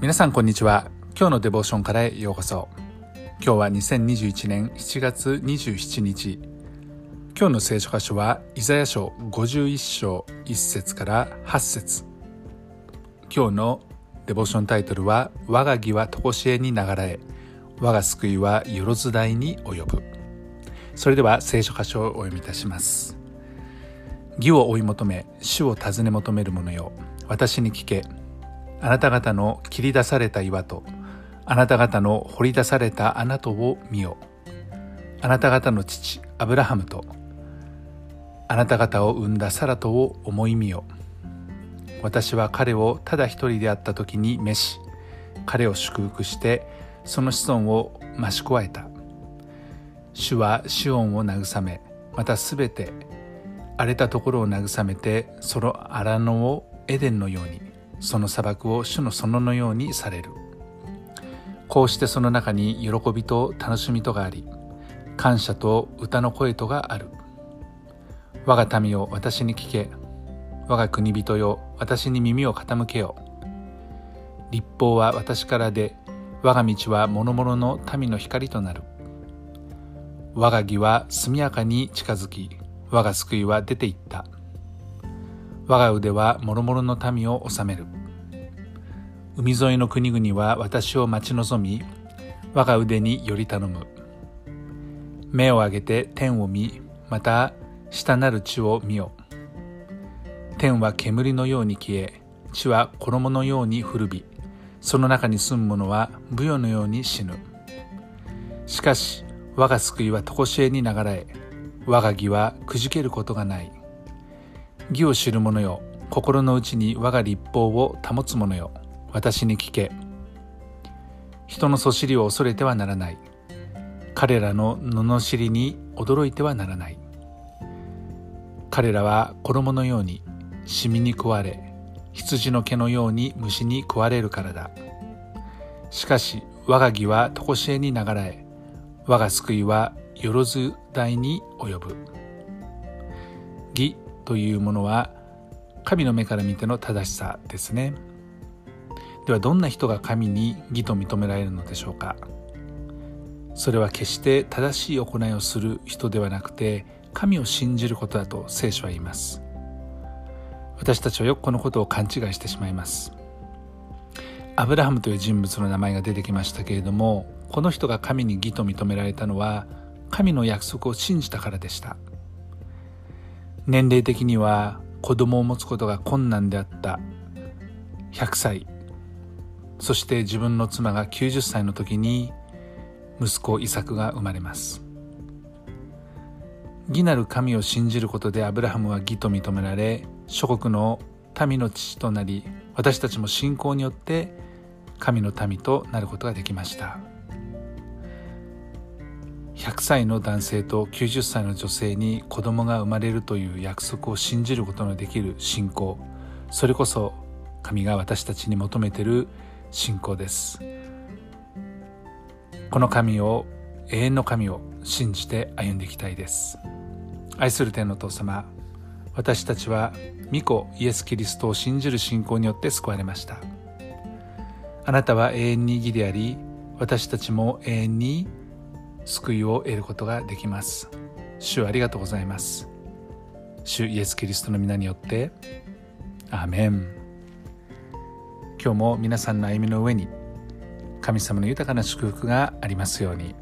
皆さんこんにちは。今日のデボーションからへようこそ。今日は2021年7月27日。今日の聖書箇所はイザヤ書51章1節から8節。今日のデボーションタイトルは我が義は常しえに流れ我が救いはよろず大に及ぶ。それでは聖書箇所をお読みいたします。義を追い求め主を尋ね求める者よ。私に聞け。あなた方の切り出された岩とあなた方の掘り出された穴とを見よあなた方の父アブラハムとあなた方を産んだサラトを思い見よ私は彼をただ一人であった時に召し彼を祝福してその子孫を増し加えた。主はシオンを慰めまたすべて荒れたところを慰めてその荒野をエデンのようにその砂漠を主の園のようにされる。こうしてその中に喜びと楽しみとがあり感謝と歌の声とがある。我が民よ私に聞け。我が国人よ私に耳を傾けよ。立法は私からで我が道は諸々の民の光となる。我が義は速やかに近づき我が救いは出ていった。我が腕は諸々の民を治める。海沿いの国々は私を待ち望み我が腕により頼む。目を上げて天を見また下なる地を見よ。天は煙のように消え地は衣のように古びその中に住む者は武よのように死ぬ。しかし我が救いは常しえに流れ我が義はくじけることがない。義を知る者よ心の内に我が立法を保つ者よ私に聞け。人のそしりを恐れてはならない。彼らの罵りに驚いてはならない。彼らは衣のようにシミに食われ羊の毛のように虫に食われるからだ。しかし我が義は常しえに流れ我が救いはよろず大に及ぶ。義というものは神の目から見ての正しさですね。ではどんな人が神に義と認められるのでしょうか。それは決して正しい行いをする人ではなくて神を信じることだと聖書は言います。私たちはよくこのことを勘違いしてしまいます。アブラハムという人物の名前が出てきましたけれどもこの人が神に義と認められたのは神の約束を信じたからでした。年齢的には子供を持つことが困難であった100歳。そして自分の妻が90歳の時に息子イサクが生まれます。義なる神を信じることでアブラハムは義と認められ諸国の民の父となり私たちも信仰によって神の民となることができました。100歳の男性と90歳の女性に子供が生まれるという約束を信じることのできる信仰。それこそ神が私たちに求めてる信仰です。この神を永遠の神を信じて歩んでいきたいです。愛する天の父様私たちは御子イエス・キリストを信じる信仰によって救われました。あなたは永遠に義であり私たちも永遠に救いを得ることができます。主ありがとうございます。主イエス・キリストの皆によってアーメン。今日も皆さんの歩みの上に神様の豊かな祝福がありますように。